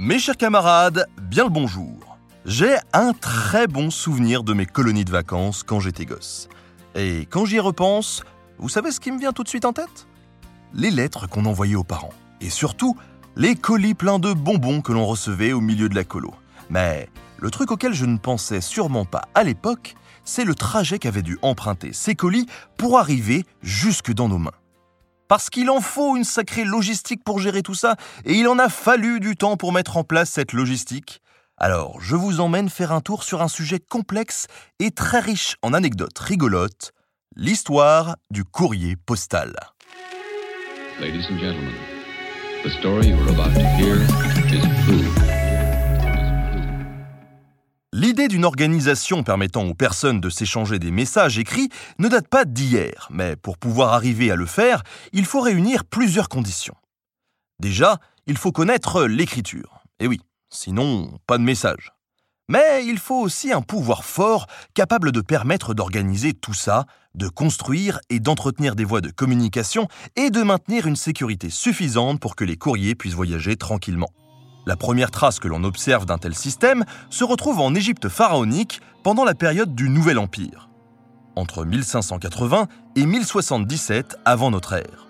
Mes chers camarades, bien le bonjour. J'ai un très bon souvenir de mes colonies de vacances quand j'étais gosse. Et quand j'y repense, vous savez ce qui me vient tout de suite en tête? Les lettres qu'on envoyait aux parents. Et surtout, les colis pleins de bonbons que l'on recevait au milieu de la colo. Mais le truc auquel je ne pensais sûrement pas à l'époque, c'est le trajet qu'avaient dû emprunter ces colis pour arriver jusque dans nos mains. Parce qu'il en faut une sacrée logistique pour gérer tout ça, et il en a fallu du temps pour mettre en place cette logistique. Alors, je vous emmène faire un tour sur un sujet complexe et très riche en anecdotes rigolotes, l'histoire du courrier postal. L'idée d'une organisation permettant aux personnes de s'échanger des messages écrits ne date pas d'hier, mais pour pouvoir arriver à le faire, il faut réunir plusieurs conditions. Déjà, il faut connaître l'écriture. Et oui, sinon, pas de message. Mais il faut aussi un pouvoir fort capable de permettre d'organiser tout ça, de construire et d'entretenir des voies de communication et de maintenir une sécurité suffisante pour que les courriers puissent voyager tranquillement. La première trace que l'on observe d'un tel système se retrouve en Égypte pharaonique pendant la période du Nouvel Empire, entre 1580 et 1077 avant notre ère.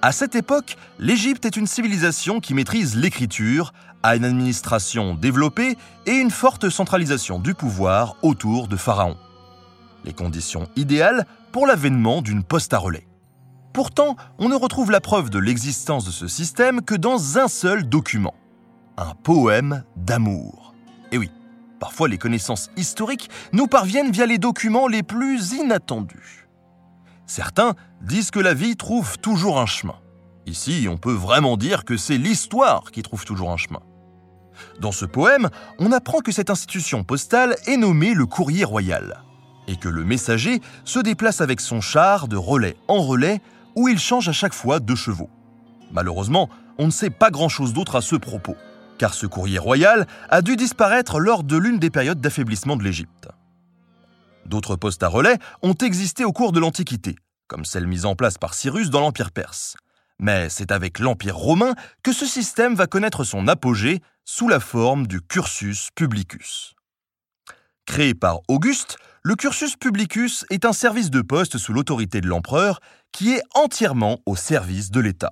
À cette époque, l'Égypte est une civilisation qui maîtrise l'écriture, a une administration développée et une forte centralisation du pouvoir autour de Pharaon. Les conditions idéales pour l'avènement d'une poste à relais. Pourtant, on ne retrouve la preuve de l'existence de ce système que dans un seul document. Un poème d'amour. Et oui, parfois les connaissances historiques nous parviennent via les documents les plus inattendus. Certains disent que la vie trouve toujours un chemin. Ici, on peut vraiment dire que c'est l'histoire qui trouve toujours un chemin. Dans ce poème, on apprend que cette institution postale est nommée le courrier royal, et que le messager se déplace avec son char de relais en relais, où il change à chaque fois de chevaux. Malheureusement, on ne sait pas grand-chose d'autre à ce propos, car ce courrier royal a dû disparaître lors de l'une des périodes d'affaiblissement de l'Égypte. D'autres postes à relais ont existé au cours de l'Antiquité, comme celle mise en place par Cyrus dans l'Empire perse. Mais c'est avec l'Empire romain que ce système va connaître son apogée sous la forme du cursus publicus. Créé par Auguste, le cursus publicus est un service de poste sous l'autorité de l'empereur qui est entièrement au service de l'État.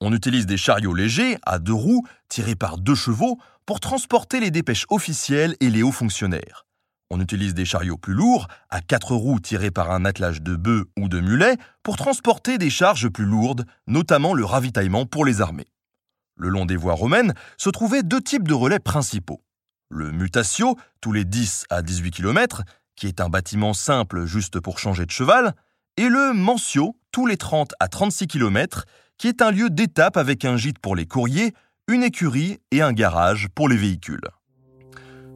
On utilise des chariots légers à deux roues tirés par deux chevaux pour transporter les dépêches officielles et les hauts fonctionnaires. On utilise des chariots plus lourds, à quatre roues tirés par un attelage de bœufs ou de mulets, pour transporter des charges plus lourdes, notamment le ravitaillement pour les armées. Le long des voies romaines se trouvaient deux types de relais principaux. Le mutatio, tous les 10 à 18 km, qui est un bâtiment simple juste pour changer de cheval, et le mensio, tous les 30 à 36 km, qui est un lieu d'étape avec un gîte pour les courriers, une écurie et un garage pour les véhicules.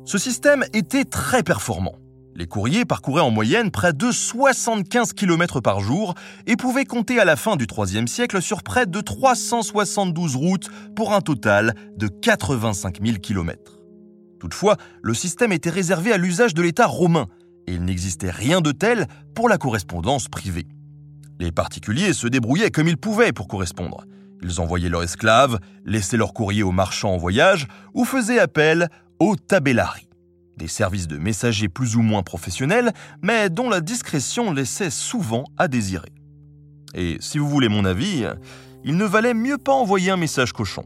Ce système était très performant. Les courriers parcouraient en moyenne près de 75 km par jour et pouvaient compter à la fin du IIIe siècle sur près de 372 routes pour un total de 85 000 km. Toutefois, le système était réservé à l'usage de l'État romain et il n'existait rien de tel pour la correspondance privée. Les particuliers se débrouillaient comme ils pouvaient pour correspondre. Ils envoyaient leurs esclaves, laissaient leurs courriers aux marchands en voyage ou faisaient appel aux tabellari, des services de messagers plus ou moins professionnels, mais dont la discrétion laissait souvent à désirer. Et si vous voulez mon avis, il ne valait mieux pas envoyer un message cochon.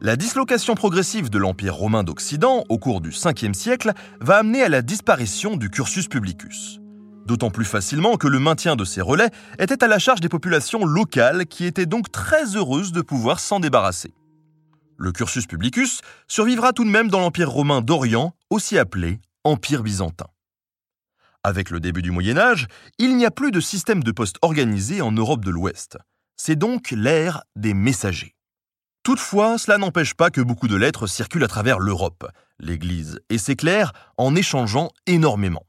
La dislocation progressive de l'Empire romain d'Occident au cours du 5e siècle va amener à la disparition du cursus publicus. D'autant plus facilement que le maintien de ces relais était à la charge des populations locales qui étaient donc très heureuses de pouvoir s'en débarrasser. Le cursus publicus survivra tout de même dans l'Empire romain d'Orient, aussi appelé Empire byzantin. Avec le début du Moyen Âge, il n'y a plus de système de poste organisé en Europe de l'Ouest. C'est donc l'ère des messagers. Toutefois, cela n'empêche pas que beaucoup de lettres circulent à travers l'Europe, l'Église et ses clercs en échangeant énormément.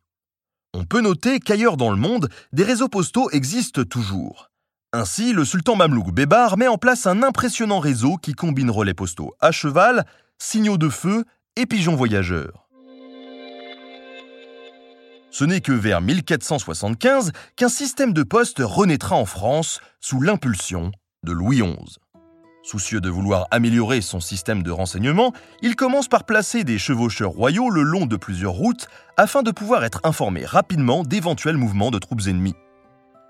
On peut noter qu'ailleurs dans le monde, des réseaux postaux existent toujours. Ainsi, le sultan mamelouk Bébar met en place un impressionnant réseau qui combine relais postaux à cheval, signaux de feu et pigeons voyageurs. Ce n'est que vers 1475 qu'un système de poste renaîtra en France sous l'impulsion de Louis XI. Soucieux de vouloir améliorer son système de renseignement, il commence par placer des chevaucheurs royaux le long de plusieurs routes afin de pouvoir être informé rapidement d'éventuels mouvements de troupes ennemies.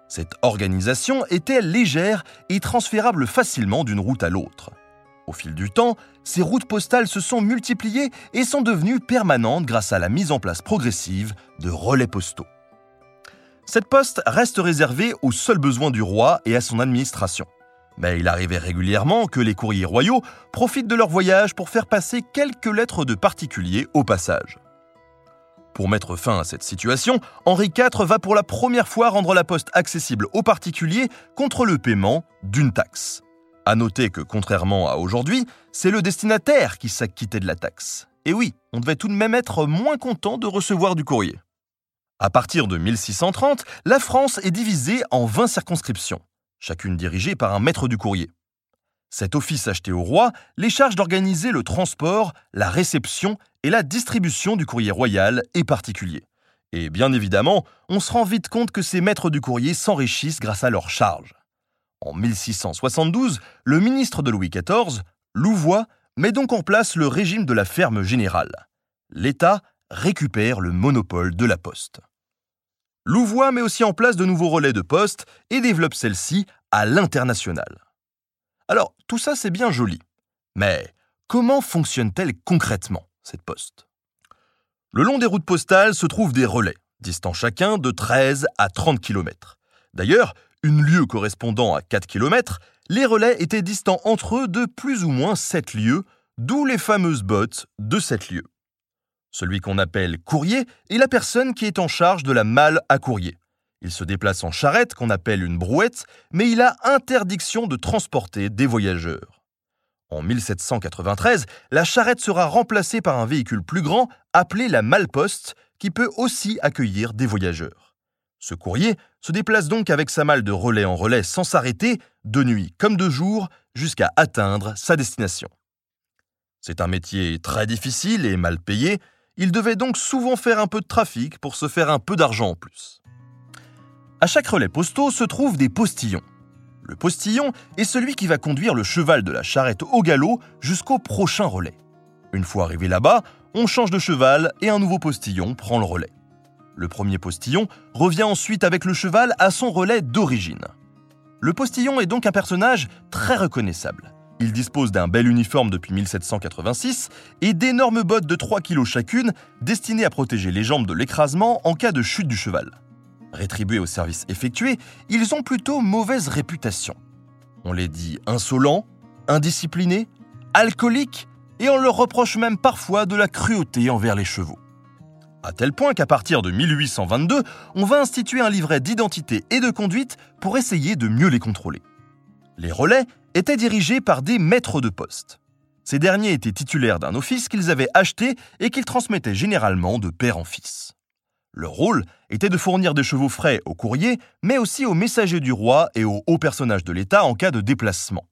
Cette organisation était légère et transférable facilement d'une route à l'autre. Au fil du temps, ces routes postales se sont multipliées et sont devenues permanentes grâce à la mise en place progressive de relais postaux. Cette poste reste réservée aux seuls besoins du roi et à son administration. Mais il arrivait régulièrement que les courriers royaux profitent de leur voyage pour faire passer quelques lettres de particuliers au passage. Pour mettre fin à cette situation, Henri IV va pour la première fois rendre la poste accessible aux particuliers contre le paiement d'une taxe. À noter que, contrairement à aujourd'hui, c'est le destinataire qui s'acquittait de la taxe. Et oui, on devait tout de même être moins content de recevoir du courrier. À partir de 1630, la France est divisée en 20 circonscriptions chacune dirigée par un maître du courrier. Cet office acheté au roi les charge d'organiser le transport, la réception et la distribution du courrier royal et particulier. Et bien évidemment, on se rend vite compte que ces maîtres du courrier s'enrichissent grâce à leurs charges. En 1672, le ministre de Louis XIV, Louvois, met donc en place le régime de la ferme générale. L'État récupère le monopole de la poste. Louvois met aussi en place de nouveaux relais de poste et développe celle-ci à l'international. Alors, tout ça c'est bien joli. Mais comment fonctionne-t-elle concrètement, cette poste? Le long des routes postales se trouvent des relais, distants chacun de 13 à 30 km. D'ailleurs, une lieue correspondant à 4 km, les relais étaient distants entre eux de plus ou moins 7 lieues, d'où les fameuses bottes de 7 lieues. Celui qu'on appelle courrier est la personne qui est en charge de la malle à courrier. Il se déplace en charrette qu'on appelle une brouette, mais il a interdiction de transporter des voyageurs. En 1793, la charrette sera remplacée par un véhicule plus grand appelé la malle-poste qui peut aussi accueillir des voyageurs. Ce courrier se déplace donc avec sa malle de relais en relais sans s'arrêter, de nuit comme de jour, jusqu'à atteindre sa destination. C'est un métier très difficile et mal payé, il devait donc souvent faire un peu de trafic pour se faire un peu d'argent en plus. À chaque relais postaux se trouvent des postillons. Le postillon est celui qui va conduire le cheval de la charrette au galop jusqu'au prochain relais. Une fois arrivé là-bas, on change de cheval et un nouveau postillon prend le relais. Le premier postillon revient ensuite avec le cheval à son relais d'origine. Le postillon est donc un personnage très reconnaissable. Il dispose d'un bel uniforme depuis 1786 et d'énormes bottes de 3 kg chacune destinées à protéger les jambes de l'écrasement en cas de chute du cheval. Rétribués au service effectué, ils ont plutôt mauvaise réputation. On les dit insolents, indisciplinés, alcooliques et on leur reproche même parfois de la cruauté envers les chevaux. À tel point qu'à partir de 1822, on va instituer un livret d'identité et de conduite pour essayer de mieux les contrôler. Les relais étaient dirigés par des maîtres de poste. Ces derniers étaient titulaires d'un office qu'ils avaient acheté et qu'ils transmettaient généralement de père en fils. Leur rôle était de fournir des chevaux frais aux courriers, mais aussi aux messagers du roi et aux hauts personnages de l'État en cas de déplacement.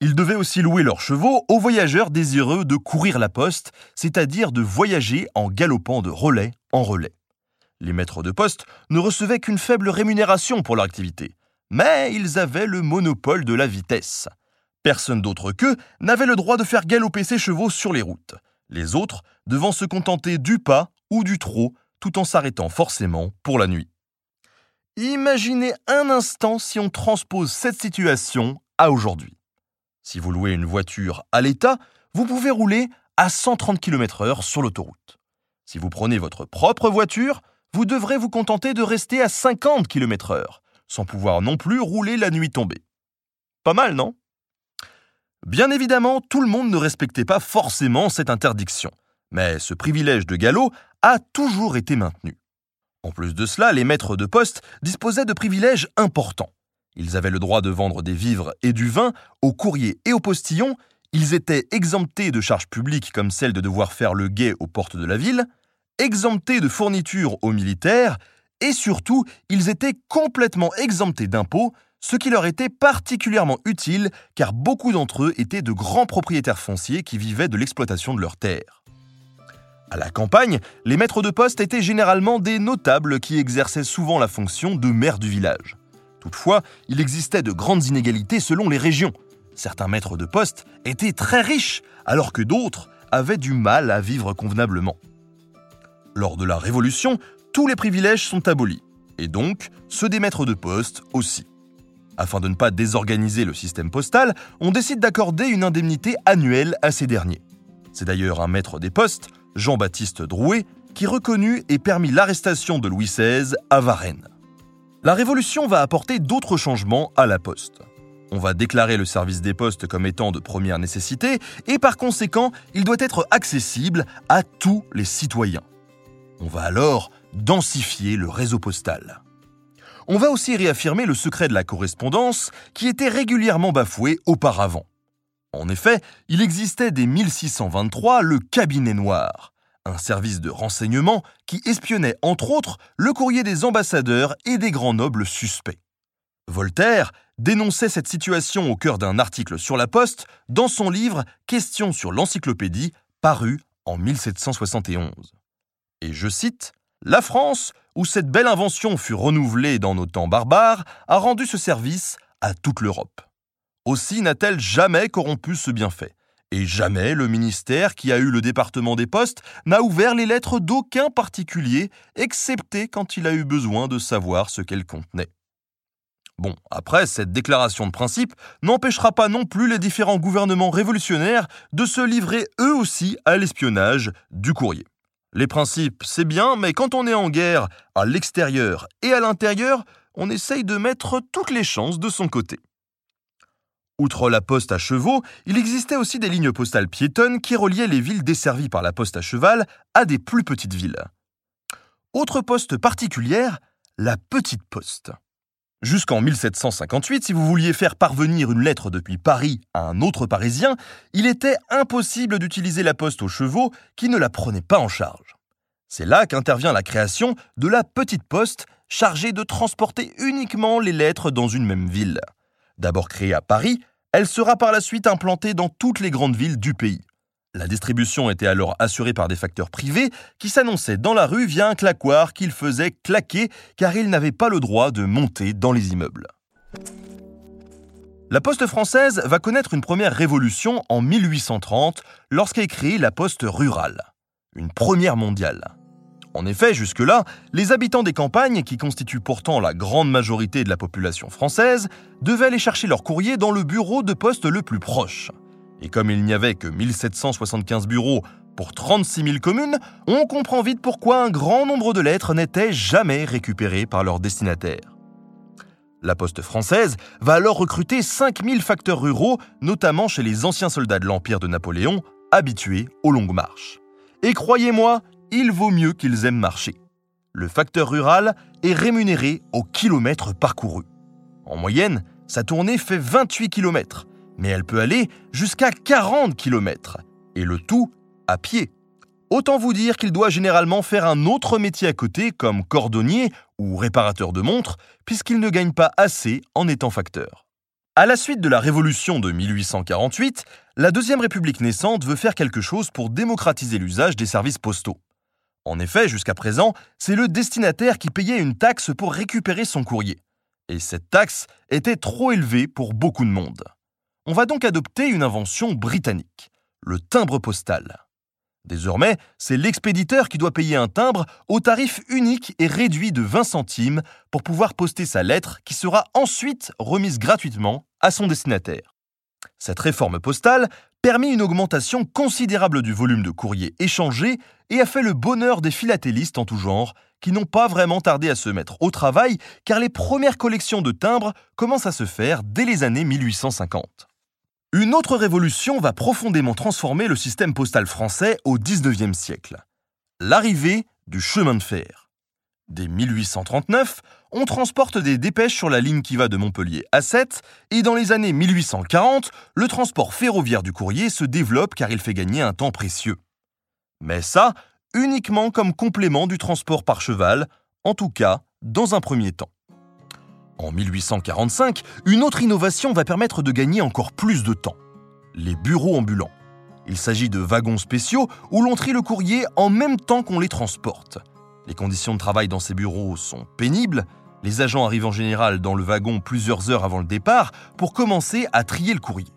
Ils devaient aussi louer leurs chevaux aux voyageurs désireux de courir la poste, c'est-à-dire de voyager en galopant de relais en relais. Les maîtres de poste ne recevaient qu'une faible rémunération pour leur activité, mais ils avaient le monopole de la vitesse. Personne d'autre qu'eux n'avait le droit de faire galoper ses chevaux sur les routes, les autres devant se contenter du pas ou du trot tout en s'arrêtant forcément pour la nuit. Imaginez un instant si on transpose cette situation à aujourd'hui. Si vous louez une voiture à l'état, vous pouvez rouler à 130 km/h sur l'autoroute. Si vous prenez votre propre voiture, vous devrez vous contenter de rester à 50 km/h, sans pouvoir non plus rouler la nuit tombée. Pas mal, non? Bien évidemment, tout le monde ne respectait pas forcément cette interdiction, mais ce privilège de galop a toujours été maintenu. En plus de cela, les maîtres de poste disposaient de privilèges importants. Ils avaient le droit de vendre des vivres et du vin aux courriers et aux postillons, ils étaient exemptés de charges publiques comme celle de devoir faire le guet aux portes de la ville, exemptés de fournitures aux militaires, et surtout, ils étaient complètement exemptés d'impôts, ce qui leur était particulièrement utile car beaucoup d'entre eux étaient de grands propriétaires fonciers qui vivaient de l'exploitation de leurs terres. À la campagne, les maîtres de poste étaient généralement des notables qui exerçaient souvent la fonction de maire du village. Toutefois, il existait de grandes inégalités selon les régions. Certains maîtres de poste étaient très riches, alors que d'autres avaient du mal à vivre convenablement. Lors de la Révolution, tous les privilèges sont abolis, et donc ceux des maîtres de poste aussi. Afin de ne pas désorganiser le système postal, on décide d'accorder une indemnité annuelle à ces derniers. C'est d'ailleurs un maître des postes, Jean-Baptiste Drouet, qui reconnut et permit l'arrestation de Louis XVI à Varennes. La Révolution va apporter d'autres changements à la poste. On va déclarer le service des postes comme étant de première nécessité et par conséquent, il doit être accessible à tous les citoyens. On va alors densifier le réseau postal. On va aussi réaffirmer le secret de la correspondance qui était régulièrement bafoué auparavant. En effet, il existait dès 1623 le cabinet noir, un service de renseignement qui espionnait entre autres le courrier des ambassadeurs et des grands nobles suspects. Voltaire dénonçait cette situation au cœur d'un article sur la Poste dans son livre Questions sur l'encyclopédie, paru en 1771. Et je cite La France, où cette belle invention fut renouvelée dans nos temps barbares, a rendu ce service à toute l'Europe. Aussi n'a-t-elle jamais corrompu ce bienfait. Et jamais le ministère qui a eu le département des postes n'a ouvert les lettres d'aucun particulier, excepté quand il a eu besoin de savoir ce qu'elles contenaient. Bon, après, cette déclaration de principe n'empêchera pas non plus les différents gouvernements révolutionnaires de se livrer eux aussi à l'espionnage du courrier. Les principes, c'est bien, mais quand on est en guerre, à l'extérieur et à l'intérieur, on essaye de mettre toutes les chances de son côté. Outre la poste à chevaux, il existait aussi des lignes postales piétonnes qui reliaient les villes desservies par la poste à cheval à des plus petites villes. Autre poste particulière, la petite poste. Jusqu'en 1758, si vous vouliez faire parvenir une lettre depuis Paris à un autre Parisien, il était impossible d'utiliser la poste aux chevaux qui ne la prenait pas en charge. C'est là qu'intervient la création de la petite poste chargée de transporter uniquement les lettres dans une même ville. D'abord créée à Paris, elle sera par la suite implantée dans toutes les grandes villes du pays. La distribution était alors assurée par des facteurs privés qui s'annonçaient dans la rue via un claquoir qu'ils faisaient claquer car ils n'avaient pas le droit de monter dans les immeubles. La poste française va connaître une première révolution en 1830 lorsqu'est créée la poste rurale, une première mondiale. En effet, jusque-là, les habitants des campagnes, qui constituent pourtant la grande majorité de la population française, devaient aller chercher leur courrier dans le bureau de poste le plus proche. Et comme il n'y avait que 1775 bureaux pour 36 000 communes, on comprend vite pourquoi un grand nombre de lettres n'étaient jamais récupérées par leurs destinataires. La Poste française va alors recruter 5000 facteurs ruraux, notamment chez les anciens soldats de l'Empire de Napoléon, habitués aux longues marches. Et croyez-moi, il vaut mieux qu'ils aiment marcher. Le facteur rural est rémunéré au kilomètre parcouru. En moyenne, sa tournée fait 28 km, mais elle peut aller jusqu'à 40 km, et le tout à pied. Autant vous dire qu'il doit généralement faire un autre métier à côté, comme cordonnier ou réparateur de montres, puisqu'il ne gagne pas assez en étant facteur. À la suite de la Révolution de 1848, la Deuxième République naissante veut faire quelque chose pour démocratiser l'usage des services postaux. En effet, jusqu'à présent, c'est le destinataire qui payait une taxe pour récupérer son courrier. Et cette taxe était trop élevée pour beaucoup de monde. On va donc adopter une invention britannique, le timbre postal. Désormais, c'est l'expéditeur qui doit payer un timbre au tarif unique et réduit de 20 centimes pour pouvoir poster sa lettre qui sera ensuite remise gratuitement à son destinataire. Cette réforme postale permit une augmentation considérable du volume de courrier échangé et a fait le bonheur des philatélistes en tout genre, qui n'ont pas vraiment tardé à se mettre au travail car les premières collections de timbres commencent à se faire dès les années 1850. Une autre révolution va profondément transformer le système postal français au XIXe siècle. L'arrivée du chemin de fer. Dès 1839, on transporte des dépêches sur la ligne qui va de Montpellier à Sète, et dans les années 1840, le transport ferroviaire du courrier se développe car il fait gagner un temps précieux. Mais ça, uniquement comme complément du transport par cheval, en tout cas dans un premier temps. En 1845, une autre innovation va permettre de gagner encore plus de temps. Les bureaux ambulants. Il s'agit de wagons spéciaux où l'on trie le courrier en même temps qu'on les transporte. Les conditions de travail dans ces bureaux sont pénibles. Les agents arrivent en général dans le wagon plusieurs heures avant le départ pour commencer à trier le courrier.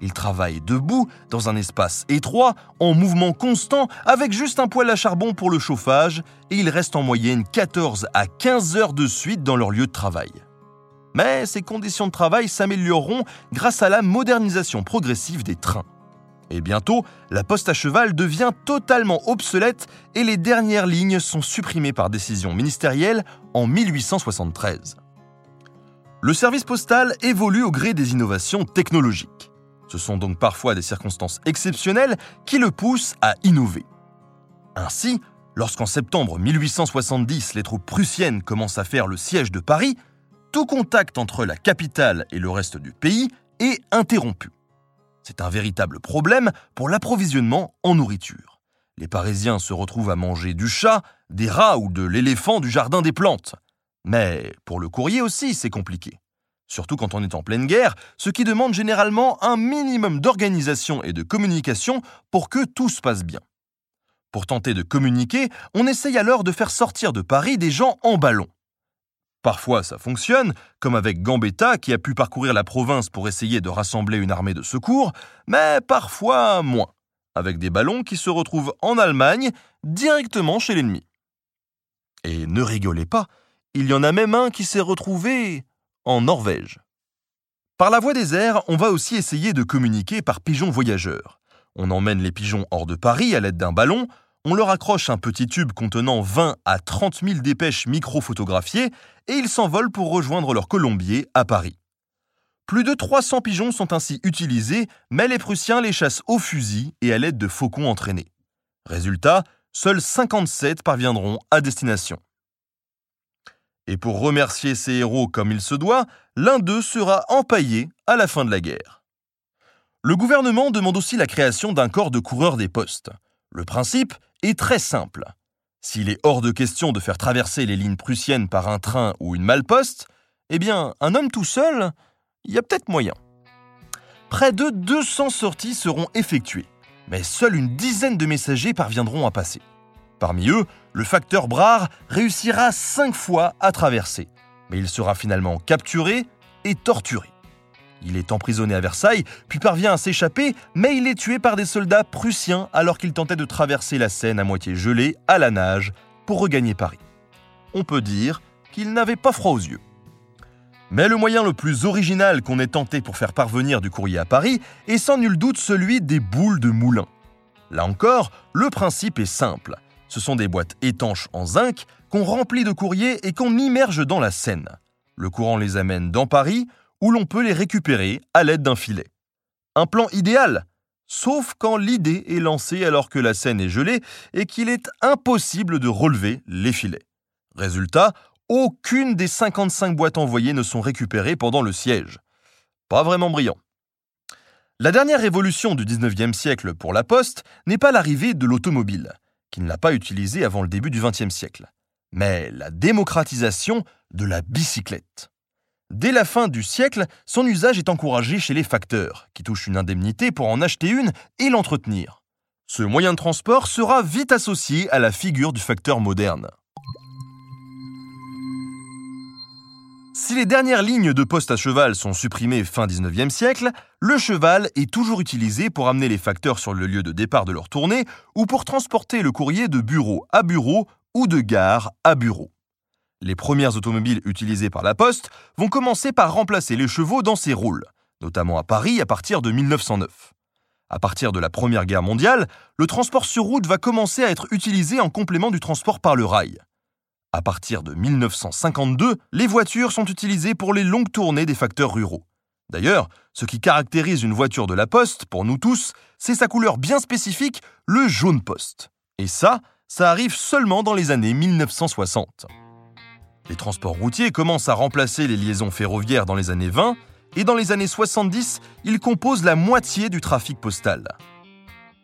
Ils travaillent debout, dans un espace étroit, en mouvement constant, avec juste un poêle à charbon pour le chauffage, et ils restent en moyenne 14 à 15 heures de suite dans leur lieu de travail. Mais ces conditions de travail s'amélioreront grâce à la modernisation progressive des trains. Et bientôt, la poste à cheval devient totalement obsolète et les dernières lignes sont supprimées par décision ministérielle en 1873. Le service postal évolue au gré des innovations technologiques. Ce sont donc parfois des circonstances exceptionnelles qui le poussent à innover. Ainsi, lorsqu'en septembre 1870 les troupes prussiennes commencent à faire le siège de Paris, tout contact entre la capitale et le reste du pays est interrompu. C'est un véritable problème pour l'approvisionnement en nourriture. Les Parisiens se retrouvent à manger du chat, des rats ou de l'éléphant du jardin des plantes. Mais pour le courrier aussi, c'est compliqué. Surtout quand on est en pleine guerre, ce qui demande généralement un minimum d'organisation et de communication pour que tout se passe bien. Pour tenter de communiquer, on essaye alors de faire sortir de Paris des gens en ballon. Parfois ça fonctionne, comme avec Gambetta qui a pu parcourir la province pour essayer de rassembler une armée de secours, mais parfois moins, avec des ballons qui se retrouvent en Allemagne directement chez l'ennemi. Et ne rigolez pas, il y en a même un qui s'est retrouvé en Norvège. Par la voie des airs, on va aussi essayer de communiquer par pigeons voyageurs. On emmène les pigeons hors de Paris à l'aide d'un ballon, on leur accroche un petit tube contenant 20 à 30 000 dépêches micro-photographiées et ils s'envolent pour rejoindre leur colombier à Paris. Plus de 300 pigeons sont ainsi utilisés, mais les Prussiens les chassent au fusil et à l'aide de faucons entraînés. Résultat, seuls 57 parviendront à destination. Et pour remercier ces héros comme il se doit, l'un d'eux sera empaillé à la fin de la guerre. Le gouvernement demande aussi la création d'un corps de coureurs des postes. Le principe est très simple. S'il est hors de question de faire traverser les lignes prussiennes par un train ou une malposte, eh bien, un homme tout seul, il y a peut-être moyen. Près de 200 sorties seront effectuées, mais seule une dizaine de messagers parviendront à passer. Parmi eux, le facteur Brard réussira cinq fois à traverser, mais il sera finalement capturé et torturé. Il est emprisonné à Versailles, puis parvient à s'échapper, mais il est tué par des soldats prussiens alors qu'il tentait de traverser la Seine à moitié gelée, à la nage, pour regagner Paris. On peut dire qu'il n'avait pas froid aux yeux. Mais le moyen le plus original qu'on ait tenté pour faire parvenir du courrier à Paris est sans nul doute celui des boules de moulin. Là encore, le principe est simple. Ce sont des boîtes étanches en zinc qu'on remplit de courrier et qu'on immerge dans la Seine. Le courant les amène dans Paris, où l'on peut les récupérer à l'aide d'un filet. Un plan idéal, sauf quand l'idée est lancée alors que la scène est gelée et qu'il est impossible de relever les filets. Résultat, aucune des 55 boîtes envoyées ne sont récupérées pendant le siège. Pas vraiment brillant. La dernière révolution du 19e siècle pour la poste n'est pas l'arrivée de l'automobile, qui ne l'a pas utilisée avant le début du 20e siècle, mais la démocratisation de la bicyclette. Dès la fin du siècle, son usage est encouragé chez les facteurs, qui touchent une indemnité pour en acheter une et l'entretenir. Ce moyen de transport sera vite associé à la figure du facteur moderne. Si les dernières lignes de poste à cheval sont supprimées fin 19e siècle, le cheval est toujours utilisé pour amener les facteurs sur le lieu de départ de leur tournée ou pour transporter le courrier de bureau à bureau ou de gare à bureau les premières automobiles utilisées par la Poste vont commencer par remplacer les chevaux dans ces rôles, notamment à Paris à partir de 1909. À partir de la Première Guerre mondiale, le transport sur route va commencer à être utilisé en complément du transport par le rail. À partir de 1952, les voitures sont utilisées pour les longues tournées des facteurs ruraux. D'ailleurs, ce qui caractérise une voiture de la Poste, pour nous tous, c'est sa couleur bien spécifique, le jaune poste. Et ça, ça arrive seulement dans les années 1960. Les transports routiers commencent à remplacer les liaisons ferroviaires dans les années 20 et dans les années 70, ils composent la moitié du trafic postal.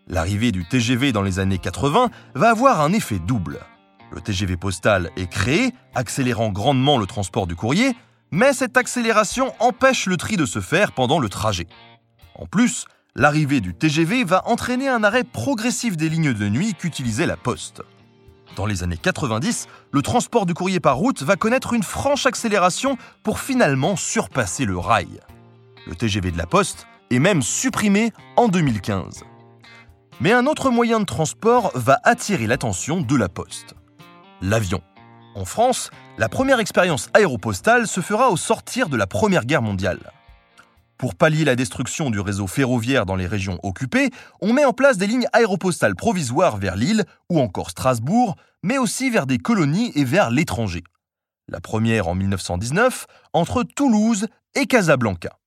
L'arrivée du TGV dans les années 80 va avoir un effet double. Le TGV postal est créé, accélérant grandement le transport du courrier, mais cette accélération empêche le tri de se faire pendant le trajet. En plus, l'arrivée du TGV va entraîner un arrêt progressif des lignes de nuit qu'utilisait la Poste. Dans les années 90, le transport du courrier par route va connaître une franche accélération pour finalement surpasser le rail. Le TGV de la Poste est même supprimé en 2015. Mais un autre moyen de transport va attirer l'attention de la Poste. L'avion. En France, la première expérience aéropostale se fera au sortir de la Première Guerre mondiale. Pour pallier la destruction du réseau ferroviaire dans les régions occupées, on met en place des lignes aéropostales provisoires vers Lille ou encore Strasbourg, mais aussi vers des colonies et vers l'étranger. La première en 1919, entre Toulouse et Casablanca.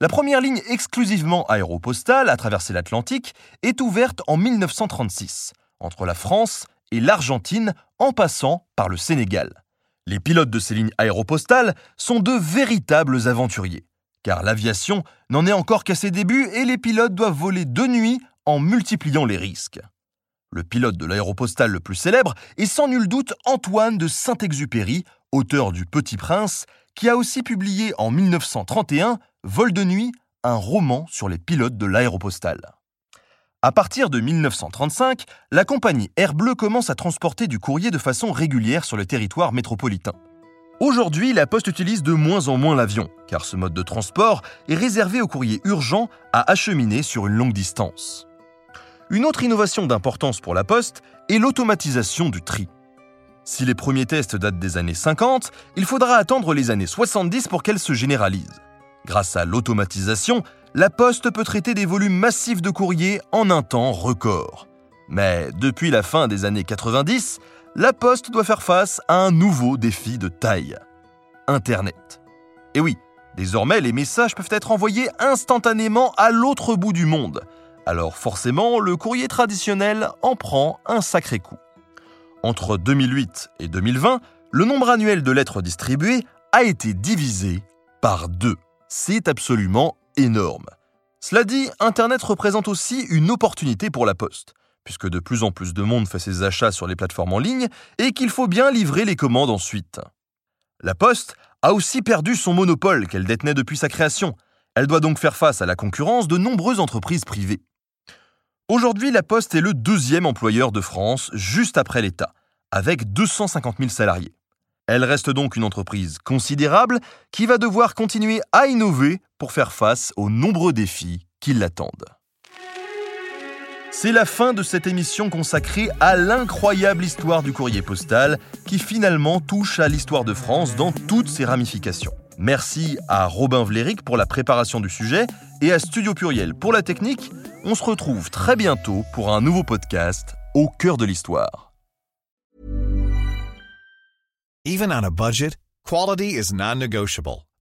La première ligne exclusivement aéropostale à traverser l'Atlantique est ouverte en 1936, entre la France et l'Argentine en passant par le Sénégal. Les pilotes de ces lignes aéropostales sont de véritables aventuriers car l'aviation n'en est encore qu'à ses débuts et les pilotes doivent voler de nuit en multipliant les risques. Le pilote de l'aéropostale le plus célèbre est sans nul doute Antoine de Saint-Exupéry, auteur du Petit Prince, qui a aussi publié en 1931 Vol de nuit, un roman sur les pilotes de l'aéropostale. À partir de 1935, la compagnie Air Bleu commence à transporter du courrier de façon régulière sur le territoire métropolitain. Aujourd'hui, la Poste utilise de moins en moins l'avion, car ce mode de transport est réservé aux courriers urgents à acheminer sur une longue distance. Une autre innovation d'importance pour la Poste est l'automatisation du tri. Si les premiers tests datent des années 50, il faudra attendre les années 70 pour qu'elle se généralise. Grâce à l'automatisation, la Poste peut traiter des volumes massifs de courriers en un temps record. Mais depuis la fin des années 90, la Poste doit faire face à un nouveau défi de taille. Internet. Et oui, désormais les messages peuvent être envoyés instantanément à l'autre bout du monde. Alors forcément, le courrier traditionnel en prend un sacré coup. Entre 2008 et 2020, le nombre annuel de lettres distribuées a été divisé par deux. C'est absolument énorme. Cela dit, Internet représente aussi une opportunité pour la Poste puisque de plus en plus de monde fait ses achats sur les plateformes en ligne, et qu'il faut bien livrer les commandes ensuite. La Poste a aussi perdu son monopole qu'elle détenait depuis sa création. Elle doit donc faire face à la concurrence de nombreuses entreprises privées. Aujourd'hui, la Poste est le deuxième employeur de France, juste après l'État, avec 250 000 salariés. Elle reste donc une entreprise considérable qui va devoir continuer à innover pour faire face aux nombreux défis qui l'attendent. C'est la fin de cette émission consacrée à l'incroyable histoire du courrier postal qui finalement touche à l'histoire de France dans toutes ses ramifications. Merci à Robin Vléric pour la préparation du sujet et à Studio Pluriel pour la technique. On se retrouve très bientôt pour un nouveau podcast au cœur de l'histoire. Even on a budget, quality is non-negotiable.